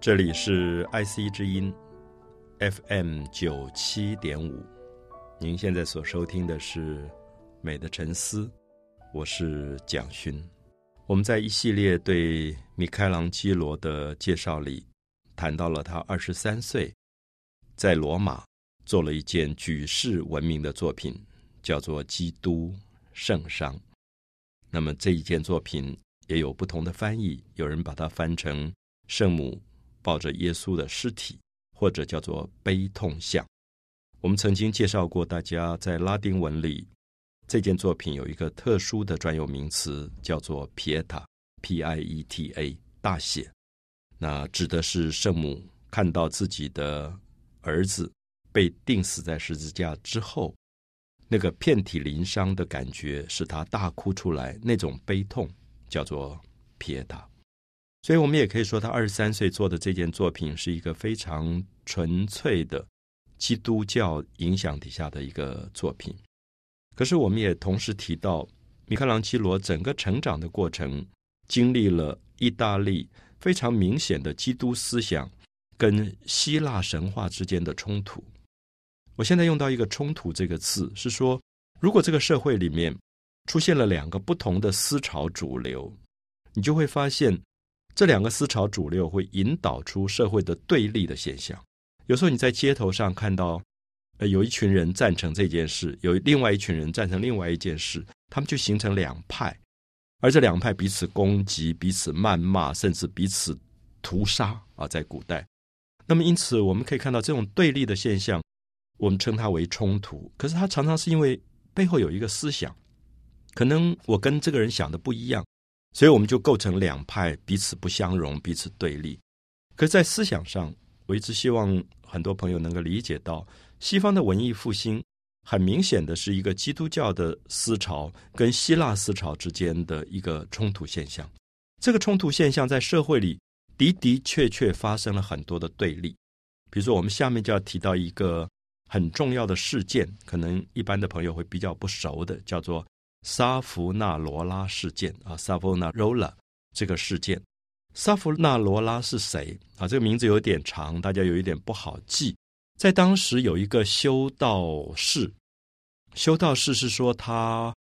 这里是 IC 之音 FM 九七点五，您现在所收听的是《美的沉思》，我是蒋勋。我们在一系列对米开朗基罗的介绍里，谈到了他二十三岁在罗马做了一件举世闻名的作品，叫做《基督圣殇》。那么这一件作品也有不同的翻译，有人把它翻成“圣母抱着耶稣的尸体”，或者叫做“悲痛像”。我们曾经介绍过，大家在拉丁文里这件作品有一个特殊的专有名词，叫做 “Pieta”（P-I-E-T-A），大写。那指的是圣母看到自己的儿子被钉死在十字架之后。那个遍体鳞伤的感觉，使他大哭出来，那种悲痛叫做撇塔。所以，我们也可以说，他二十三岁做的这件作品是一个非常纯粹的基督教影响底下的一个作品。可是，我们也同时提到，米开朗基罗整个成长的过程，经历了意大利非常明显的基督思想跟希腊神话之间的冲突。我现在用到一个“冲突”这个字，是说，如果这个社会里面出现了两个不同的思潮主流，你就会发现这两个思潮主流会引导出社会的对立的现象。有时候你在街头上看到，呃，有一群人赞成这件事，有另外一群人赞成另外一件事，他们就形成两派，而这两派彼此攻击、彼此谩骂，甚至彼此屠杀啊！在古代，那么因此我们可以看到这种对立的现象。我们称它为冲突，可是它常常是因为背后有一个思想，可能我跟这个人想的不一样，所以我们就构成两派，彼此不相容，彼此对立。可，在思想上，我一直希望很多朋友能够理解到，西方的文艺复兴很明显的是一个基督教的思潮跟希腊思潮之间的一个冲突现象。这个冲突现象在社会里的的确确发生了很多的对立。比如说，我们下面就要提到一个。很重要的事件，可能一般的朋友会比较不熟的，叫做萨弗纳罗拉事件啊，萨弗纳罗拉这个事件。萨弗纳罗拉是谁啊？这个名字有点长，大家有一点不好记。在当时有一个修道士，修道士是说他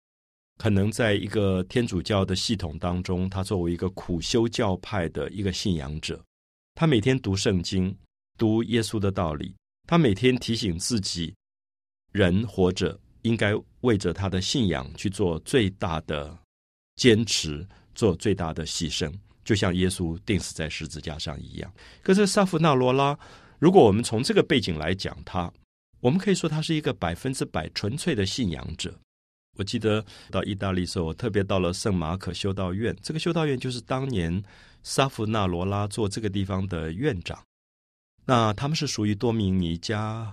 可能在一个天主教的系统当中，他作为一个苦修教派的一个信仰者，他每天读圣经，读耶稣的道理。他每天提醒自己，人活着应该为着他的信仰去做最大的坚持，做最大的牺牲，就像耶稣钉死在十字架上一样。可是萨弗纳罗拉，如果我们从这个背景来讲他，我们可以说他是一个百分之百纯粹的信仰者。我记得到意大利时候，我特别到了圣马可修道院，这个修道院就是当年萨弗纳罗拉做这个地方的院长。那他们是属于多米尼加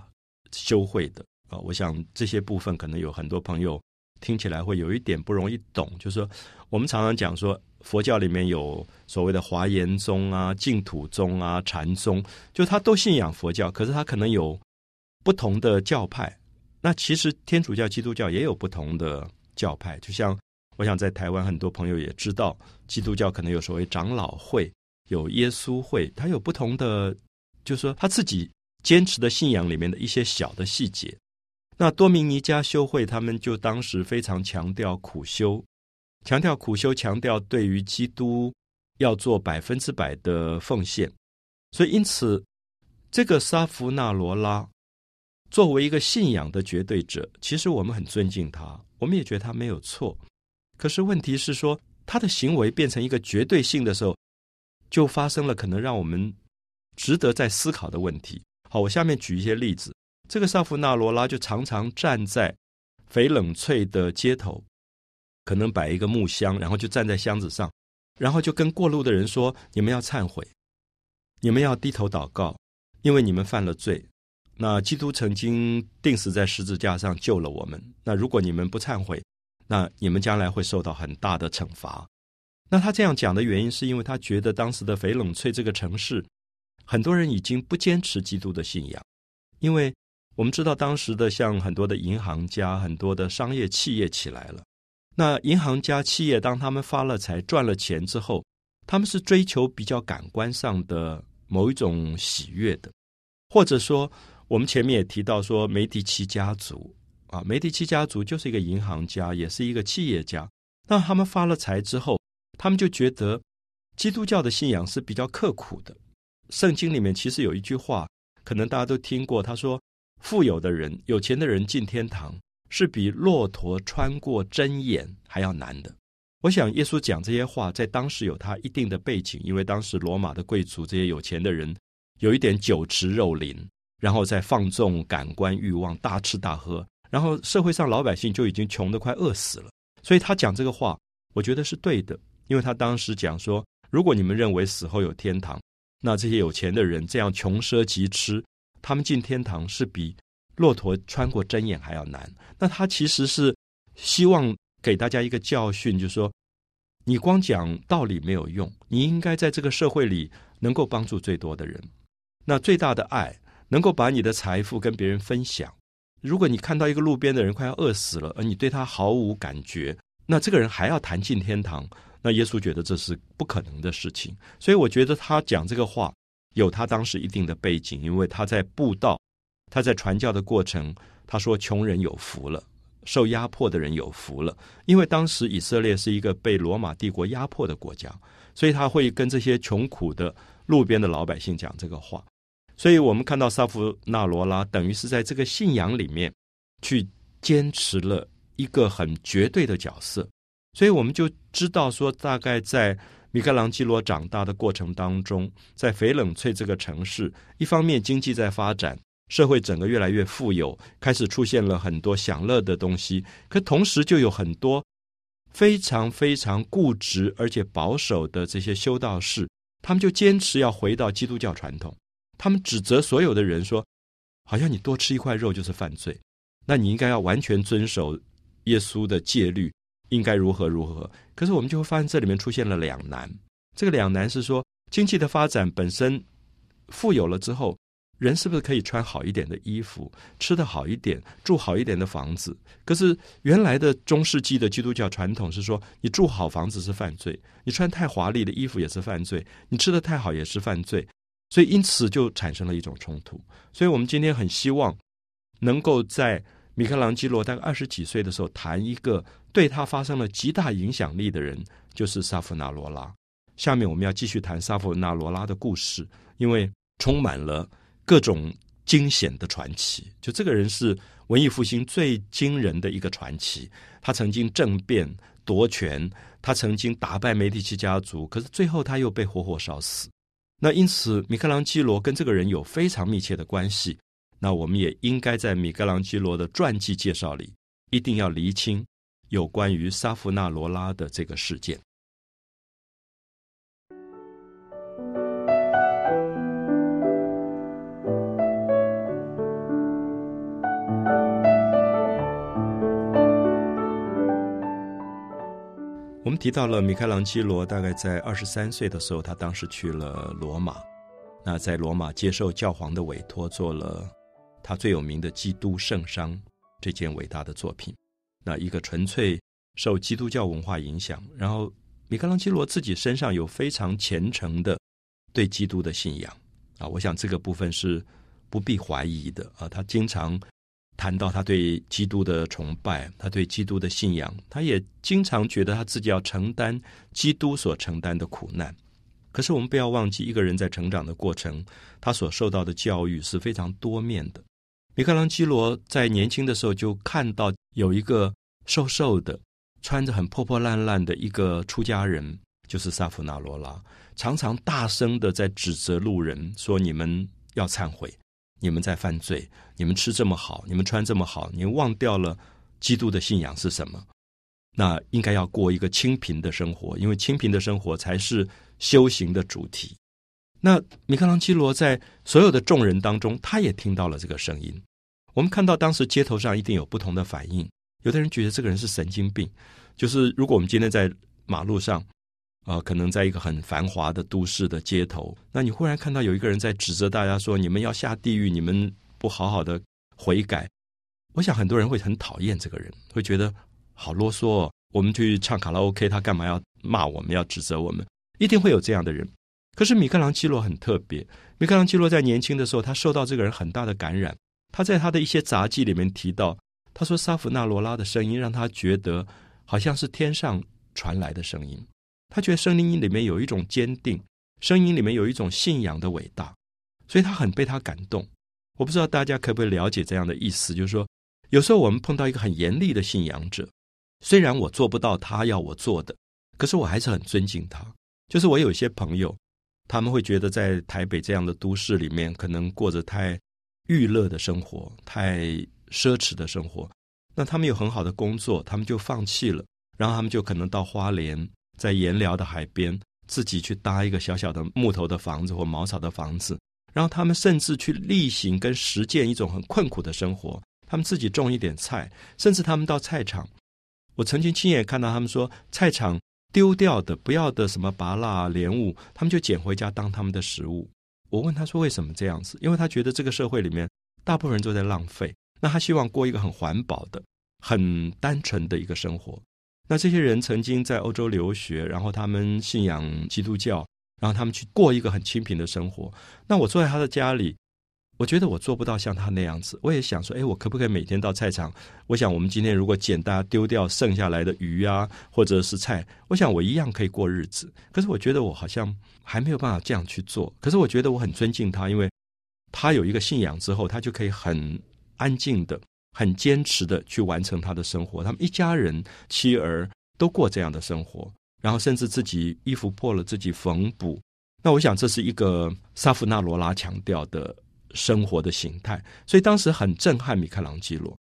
修会的啊，我想这些部分可能有很多朋友听起来会有一点不容易懂。就是说，我们常常讲说，佛教里面有所谓的华严宗啊、净土宗啊、禅宗，就他都信仰佛教，可是他可能有不同的教派。那其实天主教、基督教也有不同的教派。就像我想在台湾很多朋友也知道，基督教可能有所谓长老会、有耶稣会，它有不同的。就是说，他自己坚持的信仰里面的一些小的细节。那多明尼加修会他们就当时非常强调苦修，强调苦修，强调对于基督要做百分之百的奉献。所以，因此，这个沙弗纳罗拉作为一个信仰的绝对者，其实我们很尊敬他，我们也觉得他没有错。可是，问题是说，他的行为变成一个绝对性的时候，就发生了可能让我们。值得再思考的问题。好，我下面举一些例子。这个萨弗纳罗拉就常常站在翡冷翠的街头，可能摆一个木箱，然后就站在箱子上，然后就跟过路的人说：“你们要忏悔，你们要低头祷告，因为你们犯了罪。那基督曾经钉死在十字架上救了我们。那如果你们不忏悔，那你们将来会受到很大的惩罚。”那他这样讲的原因，是因为他觉得当时的翡冷翠这个城市。很多人已经不坚持基督的信仰，因为我们知道当时的像很多的银行家、很多的商业企业起来了。那银行家企业当他们发了财、赚了钱之后，他们是追求比较感官上的某一种喜悦的，或者说，我们前面也提到说，梅迪奇家族啊，梅迪奇家族就是一个银行家，也是一个企业家。那他们发了财之后，他们就觉得基督教的信仰是比较刻苦的。圣经里面其实有一句话，可能大家都听过，他说：“富有的人、有钱的人进天堂，是比骆驼穿过针眼还要难的。”我想，耶稣讲这些话，在当时有他一定的背景，因为当时罗马的贵族这些有钱的人，有一点酒池肉林，然后再放纵感官欲望，大吃大喝，然后社会上老百姓就已经穷得快饿死了。所以他讲这个话，我觉得是对的，因为他当时讲说，如果你们认为死后有天堂，那这些有钱的人这样穷奢极侈，他们进天堂是比骆驼穿过针眼还要难。那他其实是希望。给大家一个教训，就是说，你光讲道理没有用，你应该在这个社会里能够帮助最多的人。那最大的爱，能够把你的财富跟别人分享。如果你看到一个路边的人快要饿死了，而你对他毫无感觉，那这个人还要谈进天堂，那耶稣觉得这是不可能的事情。所以我觉得他讲这个话有他当时一定的背景，因为他在布道，他在传教的过程，他说穷人有福了。受压迫的人有福了，因为当时以色列是一个被罗马帝国压迫的国家，所以他会跟这些穷苦的路边的老百姓讲这个话。所以我们看到萨夫纳罗拉等于是在这个信仰里面去坚持了一个很绝对的角色，所以我们就知道说，大概在米开朗基罗长大的过程当中，在翡冷翠这个城市，一方面经济在发展。社会整个越来越富有，开始出现了很多享乐的东西，可同时就有很多非常非常固执而且保守的这些修道士，他们就坚持要回到基督教传统。他们指责所有的人说：“好像你多吃一块肉就是犯罪，那你应该要完全遵守耶稣的戒律，应该如何如何。”可是我们就会发现这里面出现了两难。这个两难是说，经济的发展本身富有了之后。人是不是可以穿好一点的衣服，吃的好一点，住好一点的房子？可是原来的中世纪的基督教传统是说，你住好房子是犯罪，你穿太华丽的衣服也是犯罪，你吃的太好也是犯罪。所以因此就产生了一种冲突。所以我们今天很希望能够在米开朗基罗大概二十几岁的时候谈一个对他发生了极大影响力的人，就是萨夫纳罗拉。下面我们要继续谈萨夫纳罗拉的故事，因为充满了。各种惊险的传奇，就这个人是文艺复兴最惊人的一个传奇。他曾经政变夺权，他曾经打败梅第奇家族，可是最后他又被活活烧死。那因此，米开朗基罗跟这个人有非常密切的关系。那我们也应该在米开朗基罗的传记介绍里，一定要厘清有关于萨夫纳罗拉的这个事件。我们提到了米开朗基罗，大概在二十三岁的时候，他当时去了罗马。那在罗马接受教皇的委托，做了他最有名的《基督圣殇》这件伟大的作品。那一个纯粹受基督教文化影响，然后米开朗基罗自己身上有非常虔诚的对基督的信仰啊，我想这个部分是不必怀疑的啊，他经常。谈到他对基督的崇拜，他对基督的信仰，他也经常觉得他自己要承担基督所承担的苦难。可是我们不要忘记，一个人在成长的过程，他所受到的教育是非常多面的。米开朗基罗在年轻的时候就看到有一个瘦瘦的、穿着很破破烂烂的一个出家人，就是萨夫纳罗拉，常常大声的在指责路人说：“你们要忏悔。”你们在犯罪，你们吃这么好，你们穿这么好，你忘掉了基督的信仰是什么？那应该要过一个清贫的生活，因为清贫的生活才是修行的主题。那米开朗基罗在所有的众人当中，他也听到了这个声音。我们看到当时街头上一定有不同的反应，有的人觉得这个人是神经病，就是如果我们今天在马路上。啊，可能在一个很繁华的都市的街头，那你忽然看到有一个人在指责大家说：“你们要下地狱，你们不好好的悔改。”我想很多人会很讨厌这个人，会觉得好啰嗦。哦。我们去唱卡拉 OK，他干嘛要骂我们，要指责我们？一定会有这样的人。可是米开朗基罗很特别，米开朗基罗在年轻的时候，他受到这个人很大的感染。他在他的一些杂记里面提到，他说萨弗纳罗拉的声音让他觉得好像是天上传来的声音。他觉得声音里面有一种坚定，声音里面有一种信仰的伟大，所以他很被他感动。我不知道大家可不可以了解这样的意思，就是说，有时候我们碰到一个很严厉的信仰者，虽然我做不到他要我做的，可是我还是很尊敬他。就是我有一些朋友，他们会觉得在台北这样的都市里面，可能过着太娱乐的生活，太奢侈的生活。那他们有很好的工作，他们就放弃了，然后他们就可能到花莲。在盐寮的海边，自己去搭一个小小的木头的房子或茅草的房子，然后他们甚至去例行跟实践一种很困苦的生活。他们自己种一点菜，甚至他们到菜场，我曾经亲眼看到他们说，菜场丢掉的、不要的什么拔蜡莲雾，他们就捡回家当他们的食物。我问他说为什么这样子？因为他觉得这个社会里面大部分人都在浪费，那他希望过一个很环保的、很单纯的一个生活。那这些人曾经在欧洲留学，然后他们信仰基督教，然后他们去过一个很清贫的生活。那我坐在他的家里，我觉得我做不到像他那样子。我也想说，哎，我可不可以每天到菜场？我想，我们今天如果捡大家丢掉剩下来的鱼啊，或者是菜，我想我一样可以过日子。可是我觉得我好像还没有办法这样去做。可是我觉得我很尊敬他，因为他有一个信仰之后，他就可以很安静的。很坚持的去完成他的生活，他们一家人妻儿都过这样的生活，然后甚至自己衣服破了自己缝补。那我想这是一个萨夫纳罗拉强调的生活的形态，所以当时很震撼米开朗基罗。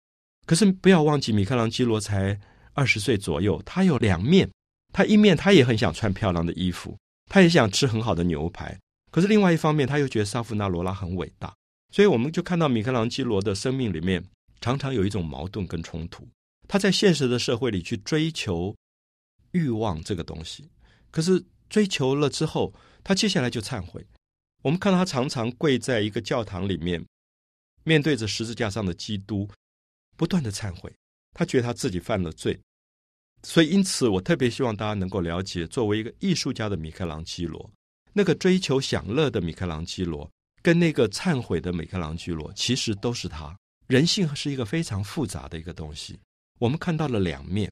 可是不要忘记，米开朗基罗才二十岁左右，他有两面，他一面他也很想穿漂亮的衣服，他也想吃很好的牛排，可是另外一方面他又觉得萨夫纳罗拉很伟大，所以我们就看到米开朗基罗的生命里面。常常有一种矛盾跟冲突，他在现实的社会里去追求欲望这个东西，可是追求了之后，他接下来就忏悔。我们看到他常常跪在一个教堂里面，面对着十字架上的基督，不断的忏悔。他觉得他自己犯了罪，所以因此我特别希望大家能够了解，作为一个艺术家的米开朗基罗，那个追求享乐的米开朗基罗，跟那个忏悔的米开朗基罗，其实都是他。人性是一个非常复杂的一个东西，我们看到了两面，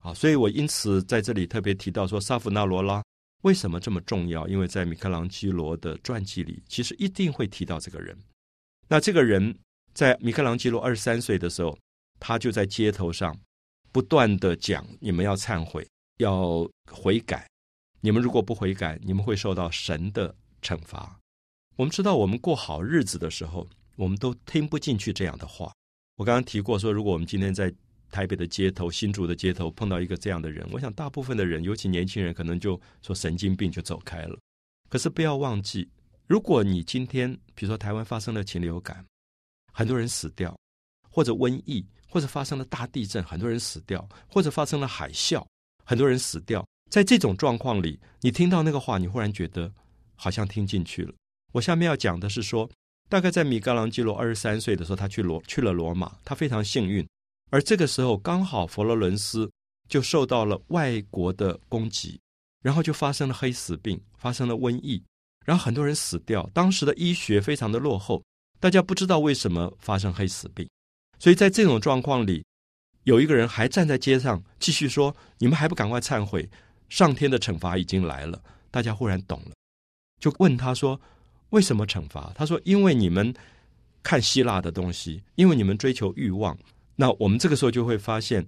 啊，所以我因此在这里特别提到说，萨夫纳罗拉为什么这么重要？因为在米开朗基罗的传记里，其实一定会提到这个人。那这个人在米开朗基罗二十三岁的时候，他就在街头上不断的讲：你们要忏悔，要悔改，你们如果不悔改，你们会受到神的惩罚。我们知道，我们过好日子的时候。我们都听不进去这样的话。我刚刚提过说，如果我们今天在台北的街头、新竹的街头碰到一个这样的人，我想大部分的人，尤其年轻人，可能就说神经病就走开了。可是不要忘记，如果你今天比如说台湾发生了禽流感，很多人死掉，或者瘟疫，或者发生了大地震，很多人死掉，或者发生了海啸，很多人死掉，在这种状况里，你听到那个话，你忽然觉得好像听进去了。我下面要讲的是说。大概在米开朗基罗二十三岁的时候，他去罗去了罗马，他非常幸运。而这个时候，刚好佛罗伦斯就受到了外国的攻击，然后就发生了黑死病，发生了瘟疫，然后很多人死掉。当时的医学非常的落后，大家不知道为什么发生黑死病。所以在这种状况里，有一个人还站在街上继续说：“你们还不赶快忏悔，上天的惩罚已经来了。”大家忽然懂了，就问他说。为什么惩罚？他说：“因为你们看希腊的东西，因为你们追求欲望。那我们这个时候就会发现，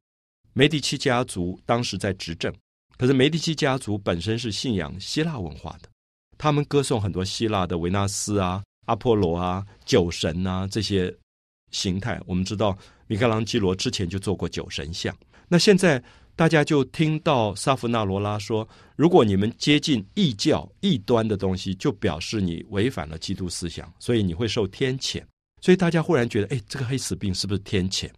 梅迪奇家族当时在执政，可是梅迪奇家族本身是信仰希腊文化的，他们歌颂很多希腊的维纳斯啊、阿波罗啊、酒神啊这些形态。我们知道，米开朗基罗之前就做过酒神像。那现在。”大家就听到萨夫纳罗拉说：“如果你们接近异教、异端的东西，就表示你违反了基督思想，所以你会受天谴。”所以大家忽然觉得：“哎，这个黑死病是不是天谴？”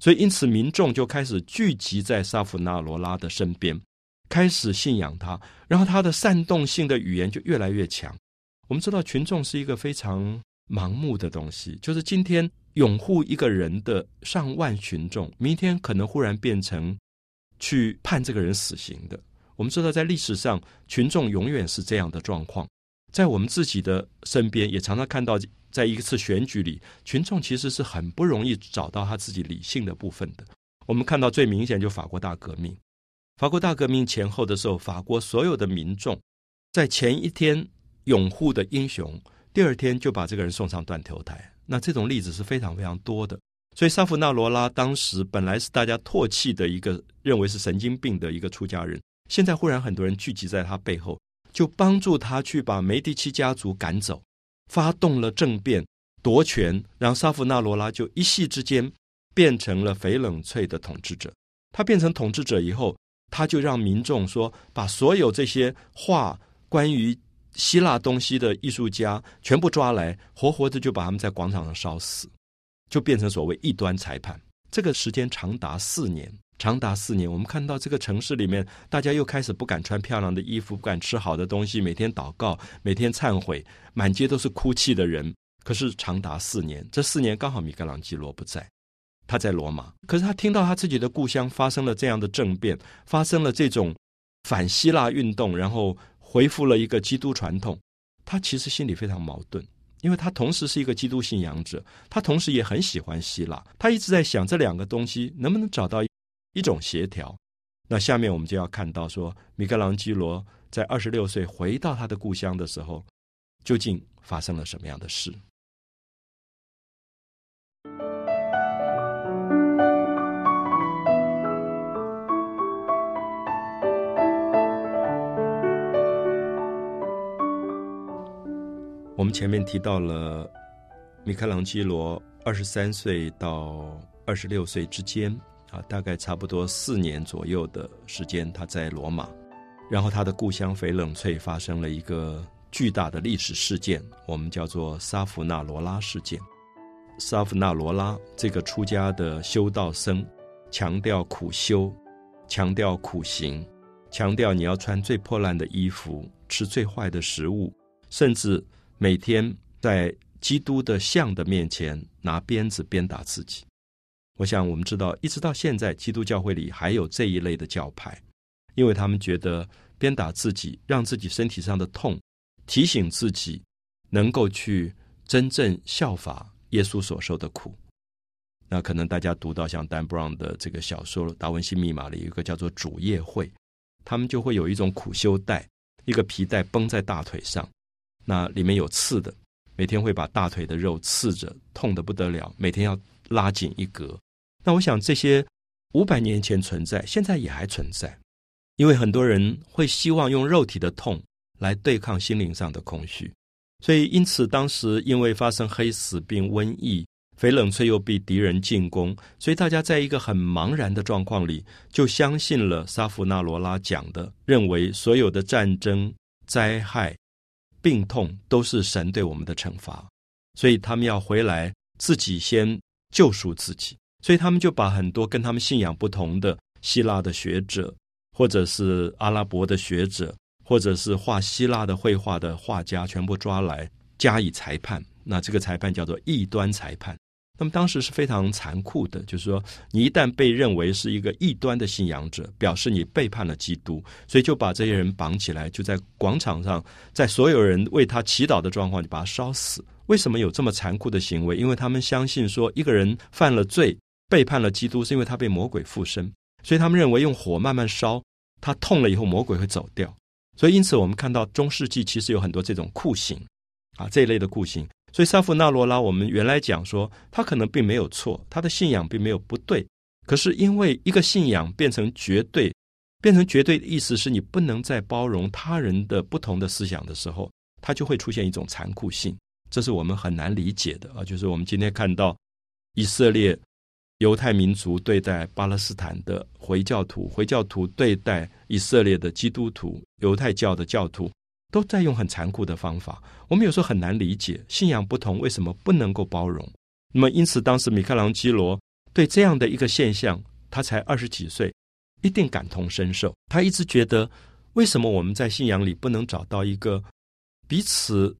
所以因此民众就开始聚集在萨夫纳罗拉的身边，开始信仰他。然后他的煽动性的语言就越来越强。我们知道群众是一个非常盲目的东西，就是今天拥护一个人的上万群众，明天可能忽然变成。去判这个人死刑的，我们知道在历史上，群众永远是这样的状况。在我们自己的身边，也常常看到，在一次选举里，群众其实是很不容易找到他自己理性的部分的。我们看到最明显就法国大革命，法国大革命前后的时候，法国所有的民众在前一天拥护的英雄，第二天就把这个人送上断头台。那这种例子是非常非常多的。所以，萨夫纳罗拉当时本来是大家唾弃的一个，认为是神经病的一个出家人，现在忽然很多人聚集在他背后。就帮助他去把梅迪奇家族赶走，发动了政变夺权，然后萨夫纳罗拉就一夕之间变成了翡冷翠的统治者。他变成统治者以后，他就让民众说，把所有这些画关于希腊东西的艺术家全部抓来，活活的就把他们在广场上烧死，就变成所谓异端裁判。这个时间长达四年。长达四年，我们看到这个城市里面，大家又开始不敢穿漂亮的衣服，不敢吃好的东西，每天祷告，每天忏悔，满街都是哭泣的人。可是长达四年，这四年刚好米开朗基罗不在，他在罗马。可是他听到他自己的故乡发生了这样的政变，发生了这种反希腊运动，然后恢复了一个基督传统，他其实心里非常矛盾，因为他同时是一个基督信仰者，他同时也很喜欢希腊，他一直在想这两个东西能不能找到。一种协调，那下面我们就要看到说，米开朗基罗在二十六岁回到他的故乡的时候，究竟发生了什么样的事？我们前面提到了米开朗基罗二十三岁到二十六岁之间。啊，大概差不多四年左右的时间，他在罗马，然后他的故乡翡冷翠发生了一个巨大的历史事件，我们叫做萨弗纳罗拉事件。萨弗纳罗拉这个出家的修道僧，强调苦修，强调苦行，强调你要穿最破烂的衣服，吃最坏的食物，甚至每天在基督的像的面前拿鞭子鞭打自己。我想，我们知道，一直到现在，基督教会里还有这一类的教派，因为他们觉得鞭打自己，让自己身体上的痛，提醒自己能够去真正效法耶稣所受的苦。那可能大家读到像丹布朗的这个小说《达文西密码》里，有一个叫做主业会，他们就会有一种苦修带，一个皮带绷在大腿上，那里面有刺的，每天会把大腿的肉刺着，痛得不得了，每天要拉紧一格。那我想，这些五百年前存在，现在也还存在，因为很多人会希望用肉体的痛来对抗心灵上的空虚，所以因此当时因为发生黑死病、瘟疫、翡冷翠又被敌人进攻，所以大家在一个很茫然的状况里，就相信了沙弗纳罗拉讲的，认为所有的战争、灾害、病痛都是神对我们的惩罚，所以他们要回来自己先救赎自己。所以他们就把很多跟他们信仰不同的希腊的学者，或者是阿拉伯的学者，或者是画希腊的绘画的画家，全部抓来加以裁判。那这个裁判叫做异端裁判。那么当时是非常残酷的，就是说，你一旦被认为是一个异端的信仰者，表示你背叛了基督，所以就把这些人绑起来，就在广场上，在所有人为他祈祷的状况，就把他烧死。为什么有这么残酷的行为？因为他们相信说，一个人犯了罪。背叛了基督，是因为他被魔鬼附身，所以他们认为用火慢慢烧，他痛了以后，魔鬼会走掉。所以因此，我们看到中世纪其实有很多这种酷刑啊这一类的酷刑。所以萨夫纳罗拉，我们原来讲说他可能并没有错，他的信仰并没有不对。可是因为一个信仰变成绝对，变成绝对的意思是你不能再包容他人的不同的思想的时候，他就会出现一种残酷性，这是我们很难理解的啊。就是我们今天看到以色列。犹太民族对待巴勒斯坦的回教徒，回教徒对待以色列的基督徒，犹太教的教徒都在用很残酷的方法。我们有时候很难理解，信仰不同为什么不能够包容？那么，因此当时米开朗基罗对这样的一个现象，他才二十几岁，一定感同身受。他一直觉得，为什么我们在信仰里不能找到一个彼此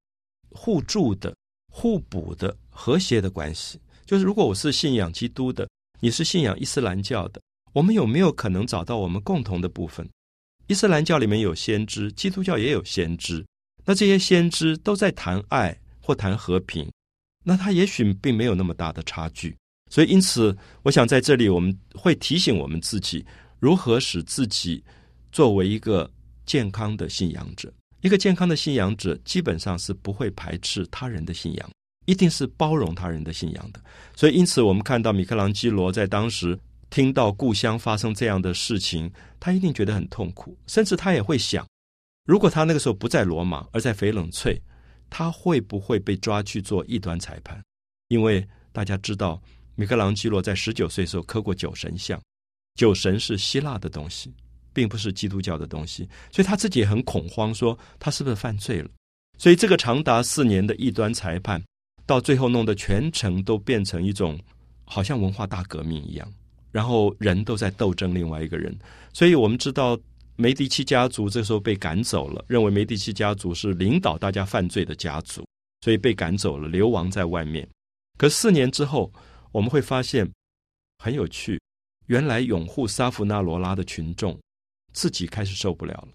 互助的、互补的、和谐的关系？就是如果我是信仰基督的，你是信仰伊斯兰教的，我们有没有可能找到我们共同的部分？伊斯兰教里面有先知，基督教也有先知，那这些先知都在谈爱或谈和平，那他也许并没有那么大的差距。所以，因此，我想在这里我们会提醒我们自己，如何使自己作为一个健康的信仰者。一个健康的信仰者，基本上是不会排斥他人的信仰，一定是包容他人的信仰的。所以，因此，我们看到米开朗基罗在当时听到故乡发生这样的事情，他一定觉得很痛苦，甚至他也会想。如果他那个时候不在罗马，而在翡冷翠，他会不会被抓去做异端裁判？因为大家知道，米开朗基罗在十九岁时候刻过酒神像，酒神是希腊的东西，并不是基督教的东西，所以他自己也很恐慌，说他是不是犯罪了？所以这个长达四年的异端裁判，到最后弄得全城都变成一种好像文化大革命一样，然后人都在斗争另外一个人，所以我们知道。梅迪奇家族这时候被赶走了，认为梅迪奇家族是领导大家犯罪的家族，所以被赶走了，流亡在外面。可四年之后，我们会发现很有趣，原来拥护萨夫纳罗拉的群众自己开始受不了了。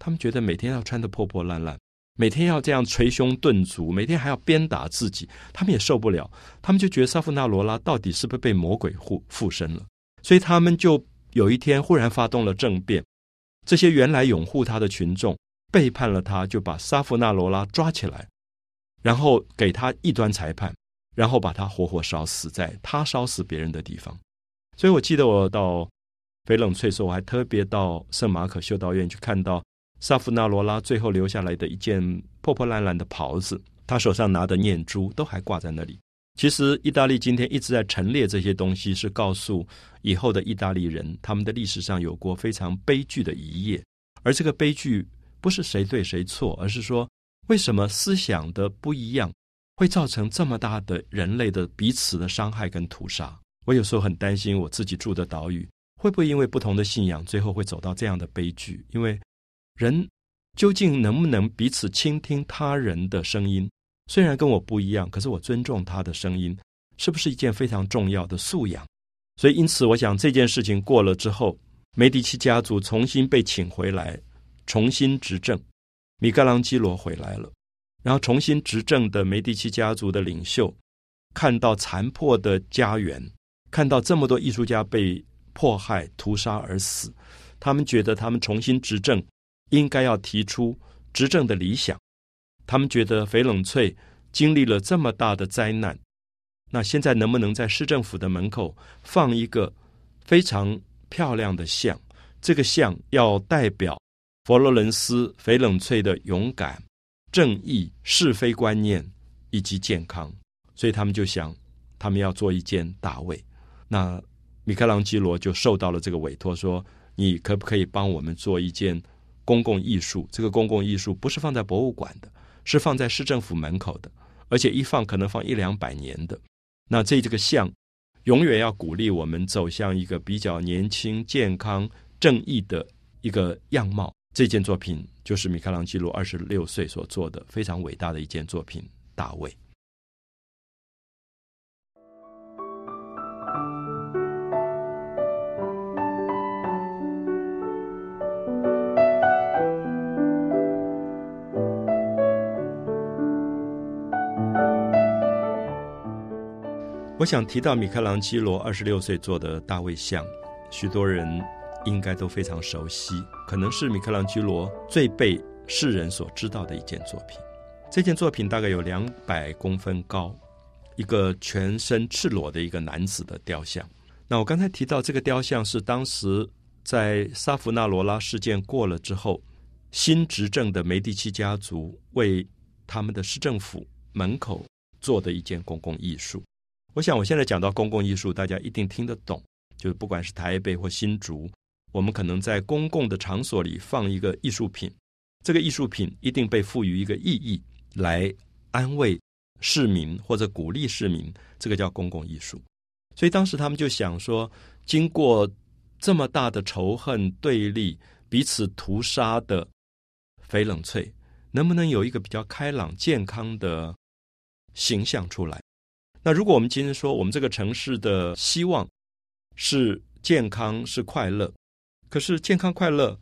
他们觉得每天要穿的破破烂烂，每天要这样捶胸顿足，每天还要鞭打自己，他们也受不了。他们就觉得萨夫纳罗拉到底是不是被魔鬼附附身了？所以他们就有一天忽然发动了政变。这些原来拥护他的群众背叛了他，就把沙夫纳罗拉抓起来，然后给他异端裁判，然后把他活活烧死在他烧死别人的地方。所以我记得我到翡冷翠时候，我还特别到圣马可修道院去看到萨夫纳罗拉最后留下来的一件破破烂烂的袍子，他手上拿的念珠都还挂在那里。其实，意大利今天一直在陈列这些东西，是告诉以后的意大利人，他们的历史上有过非常悲剧的一页。而这个悲剧不是谁对谁错，而是说为什么思想的不一样会造成这么大的人类的彼此的伤害跟屠杀。我有时候很担心我自己住的岛屿会不会因为不同的信仰，最后会走到这样的悲剧。因为人究竟能不能彼此倾听他人的声音？虽然跟我不一样，可是我尊重他的声音，是不是一件非常重要的素养？所以，因此，我想这件事情过了之后，梅迪奇家族重新被请回来，重新执政。米开朗基罗回来了，然后重新执政的梅迪奇家族的领袖看到残破的家园，看到这么多艺术家被迫害、屠杀而死，他们觉得他们重新执政应该要提出执政的理想。他们觉得翡冷翠经历了这么大的灾难，那现在能不能在市政府的门口放一个非常漂亮的像？这个像要代表佛罗伦斯翡冷翠的勇敢、正义、是非观念以及健康。所以他们就想，他们要做一件大卫。那米开朗基罗就受到了这个委托，说：“你可不可以帮我们做一件公共艺术？这个公共艺术不是放在博物馆的。”是放在市政府门口的，而且一放可能放一两百年的。那这这个像，永远要鼓励我们走向一个比较年轻、健康、正义的一个样貌。这件作品就是米开朗基罗二十六岁所做的非常伟大的一件作品《大卫》。我想提到米开朗基罗二十六岁做的大卫像，许多人应该都非常熟悉，可能是米开朗基罗最被世人所知道的一件作品。这件作品大概有两百公分高，一个全身赤裸的一个男子的雕像。那我刚才提到这个雕像是当时在萨弗纳罗拉事件过了之后，新执政的梅第奇家族为他们的市政府门口做的一件公共艺术。我想，我现在讲到公共艺术，大家一定听得懂。就是不管是台北或新竹，我们可能在公共的场所里放一个艺术品，这个艺术品一定被赋予一个意义，来安慰市民或者鼓励市民，这个叫公共艺术。所以当时他们就想说，经过这么大的仇恨对立、彼此屠杀的翡冷翠，能不能有一个比较开朗、健康的形象出来？那如果我们今天说我们这个城市的希望是健康是快乐，可是健康快乐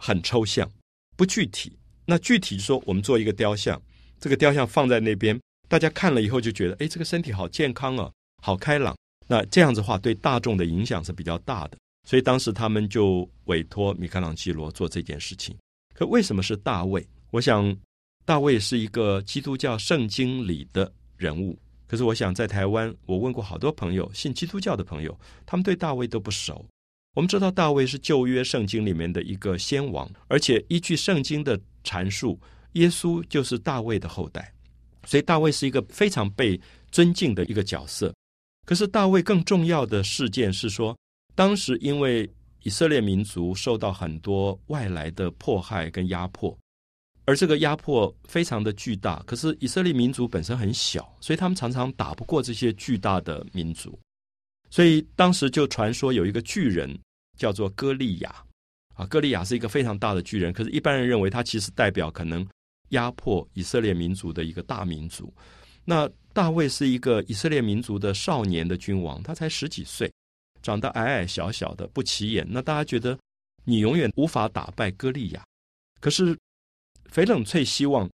很抽象不具体，那具体说，我们做一个雕像，这个雕像放在那边，大家看了以后就觉得，哎，这个身体好健康啊，好开朗。那这样子话，对大众的影响是比较大的。所以当时他们就委托米开朗基罗做这件事情。可为什么是大卫？我想，大卫是一个基督教圣经里的人物。可是我想，在台湾，我问过好多朋友，信基督教的朋友，他们对大卫都不熟。我们知道大卫是旧约圣经里面的一个先王，而且依据圣经的阐述，耶稣就是大卫的后代，所以大卫是一个非常被尊敬的一个角色。可是大卫更重要的事件是说，当时因为以色列民族受到很多外来的迫害跟压迫，而这个压迫非常的巨大。可是以色列民族本身很小，所以他们常常打不过这些巨大的民族。所以当时就传说有一个巨人叫做歌利亚，啊，歌利亚是一个非常大的巨人。可是，一般人认为他其实代表可能压迫以色列民族的一个大民族。那大卫是一个以色列民族的少年的君王，他才十几岁，长得矮矮小小的，不起眼。那大家觉得你永远无法打败歌利亚。可是，翡冷翠希望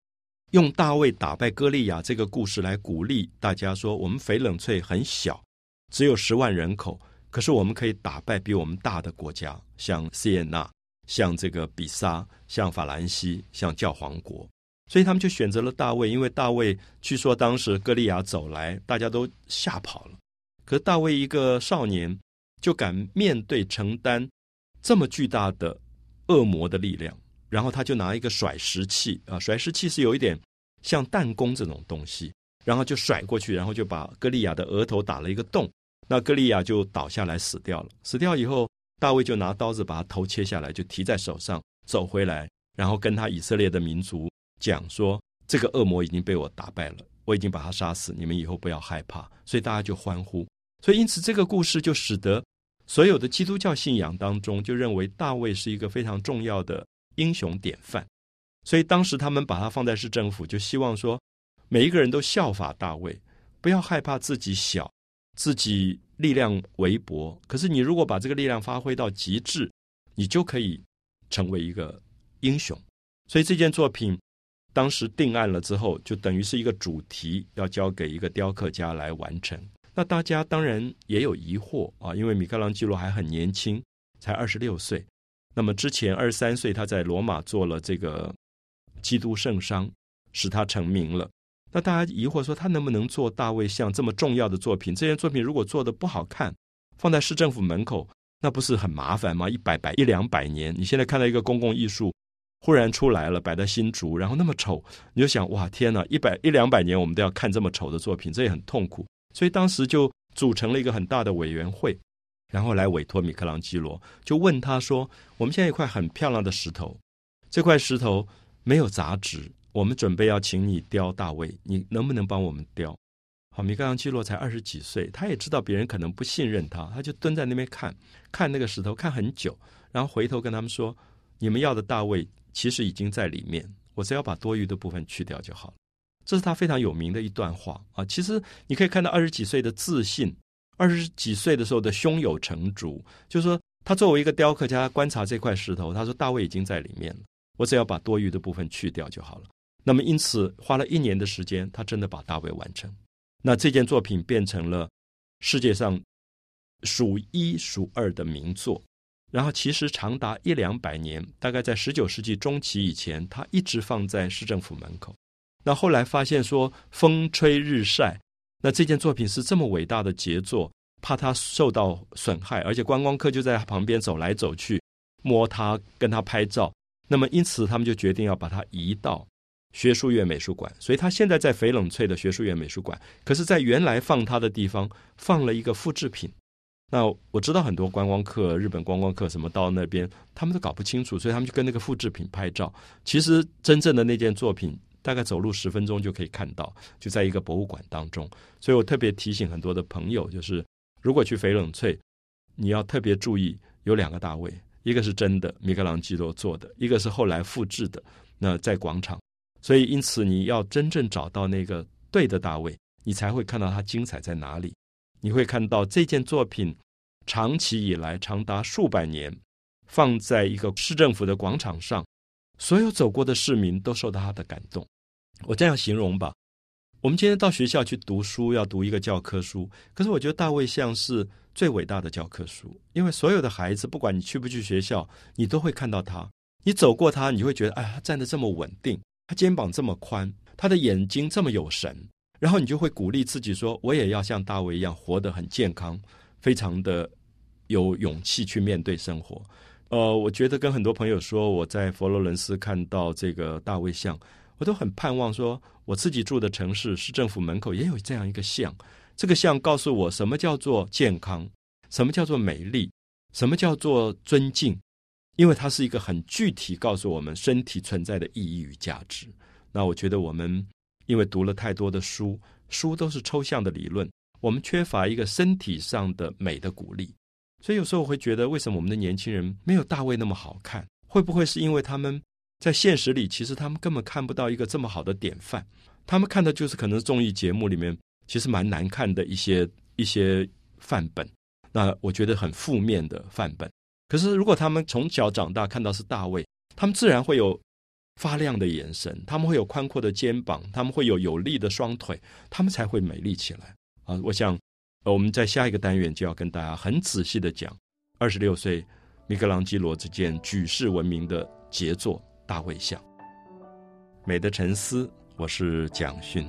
用大卫打败歌利亚这个故事来鼓励大家说，我们翡冷翠很小。只有十万人口，可是我们可以打败比我们大的国家，像西耶纳、像这个比萨、像法兰西、像教皇国，所以他们就选择了大卫，因为大卫据说当时歌利亚走来，大家都吓跑了。可大卫一个少年就敢面对承担这么巨大的恶魔的力量，然后他就拿一个甩石器啊，甩石器是有一点像弹弓这种东西，然后就甩过去，然后就把歌利亚的额头打了一个洞。那歌利亚就倒下来死掉了。死掉以后，大卫就拿刀子把他头切下来，就提在手上，走回来，然后跟他以色列的民族讲说：“这个恶魔已经被我打败了，我已经把他杀死，你们以后不要害怕。”所以大家就欢呼。所以因此，这个故事就使得所有的基督教信仰当中就认为大卫是一个非常重要的英雄典范。所以当时他们把他放在市政府，就希望说每一个人都效法大卫，不要害怕自己小。自己力量微薄，可是你如果把这个力量发挥到极致，你就可以成为一个英雄。所以这件作品当时定案了之后，就等于是一个主题，要交给一个雕刻家来完成。那大家当然也有疑惑啊，因为米开朗基罗还很年轻，才二十六岁。那么之前二十三岁，他在罗马做了这个《基督圣商》，使他成名了。那大家疑惑说，他能不能做大卫像这么重要的作品？这件作品如果做的不好看，放在市政府门口，那不是很麻烦吗？一百百一两百年，你现在看到一个公共艺术忽然出来了，摆在新竹，然后那么丑，你就想哇，天哪！一百一两百年，我们都要看这么丑的作品，这也很痛苦。所以当时就组成了一个很大的委员会，然后来委托米开朗基罗，就问他说：“我们现在一块很漂亮的石头，这块石头没有杂质。”我们准备要请你雕大卫，你能不能帮我们雕？好，米开朗基罗才二十几岁，他也知道别人可能不信任他，他就蹲在那边看，看那个石头看很久，然后回头跟他们说：“你们要的大卫其实已经在里面，我只要把多余的部分去掉就好了。”这是他非常有名的一段话啊。其实你可以看到二十几岁的自信，二十几岁的时候的胸有成竹，就是说他作为一个雕刻家观察这块石头，他说：“大卫已经在里面了，我只要把多余的部分去掉就好了。”那么，因此花了一年的时间，他真的把大卫完成。那这件作品变成了世界上数一数二的名作。然后，其实长达一两百年，大概在十九世纪中期以前，他一直放在市政府门口。那后来发现说风吹日晒，那这件作品是这么伟大的杰作，怕它受到损害，而且观光客就在旁边走来走去，摸它，跟它拍照。那么，因此他们就决定要把它移到。学术院美术馆，所以他现在在翡冷翠的学术院美术馆。可是，在原来放他的地方放了一个复制品。那我知道很多观光客，日本观光客什么到那边，他们都搞不清楚，所以他们就跟那个复制品拍照。其实真正的那件作品，大概走路十分钟就可以看到，就在一个博物馆当中。所以我特别提醒很多的朋友，就是如果去翡冷翠，你要特别注意有两个大卫，一个是真的米开朗基罗做的，一个是后来复制的。那在广场。所以，因此你要真正找到那个对的大卫，你才会看到它精彩在哪里。你会看到这件作品长期以来长达数百年，放在一个市政府的广场上，所有走过的市民都受到他的感动。我这样形容吧。我们今天到学校去读书，要读一个教科书。可是我觉得大卫像是最伟大的教科书，因为所有的孩子，不管你去不去学校，你都会看到他。你走过他，你会觉得，哎，他站得这么稳定，他肩膀这么宽，他的眼睛这么有神。然后你就会鼓励自己说，我也要像大卫一样活得很健康，非常的有勇气去面对生活。呃，我觉得跟很多朋友说，我在佛罗伦斯看到这个大卫像。我都很盼望说，我自己住的城市市政府门口也有这样一个像。这个像告诉我什么叫做健康，什么叫做美丽，什么叫做尊敬，因为它是一个很具体告诉我们身体存在的意义与价值。那我觉得我们因为读了太多的书，书都是抽象的理论，我们缺乏一个身体上的美的鼓励。所以有时候我会觉得，为什么我们的年轻人没有大卫那么好看？会不会是因为他们？在现实里，其实他们根本看不到一个这么好的典范，他们看的就是可能综艺节目里面其实蛮难看的一些一些范本，那我觉得很负面的范本。可是如果他们从小长大看到是大卫，他们自然会有发亮的眼神，他们会有宽阔的肩膀，他们会有有力的双腿，他们才会美丽起来啊！我想，呃，我们在下一个单元就要跟大家很仔细的讲二十六岁米格朗基罗这件举世闻名的杰作。大卫像，美的沉思。我是蒋勋。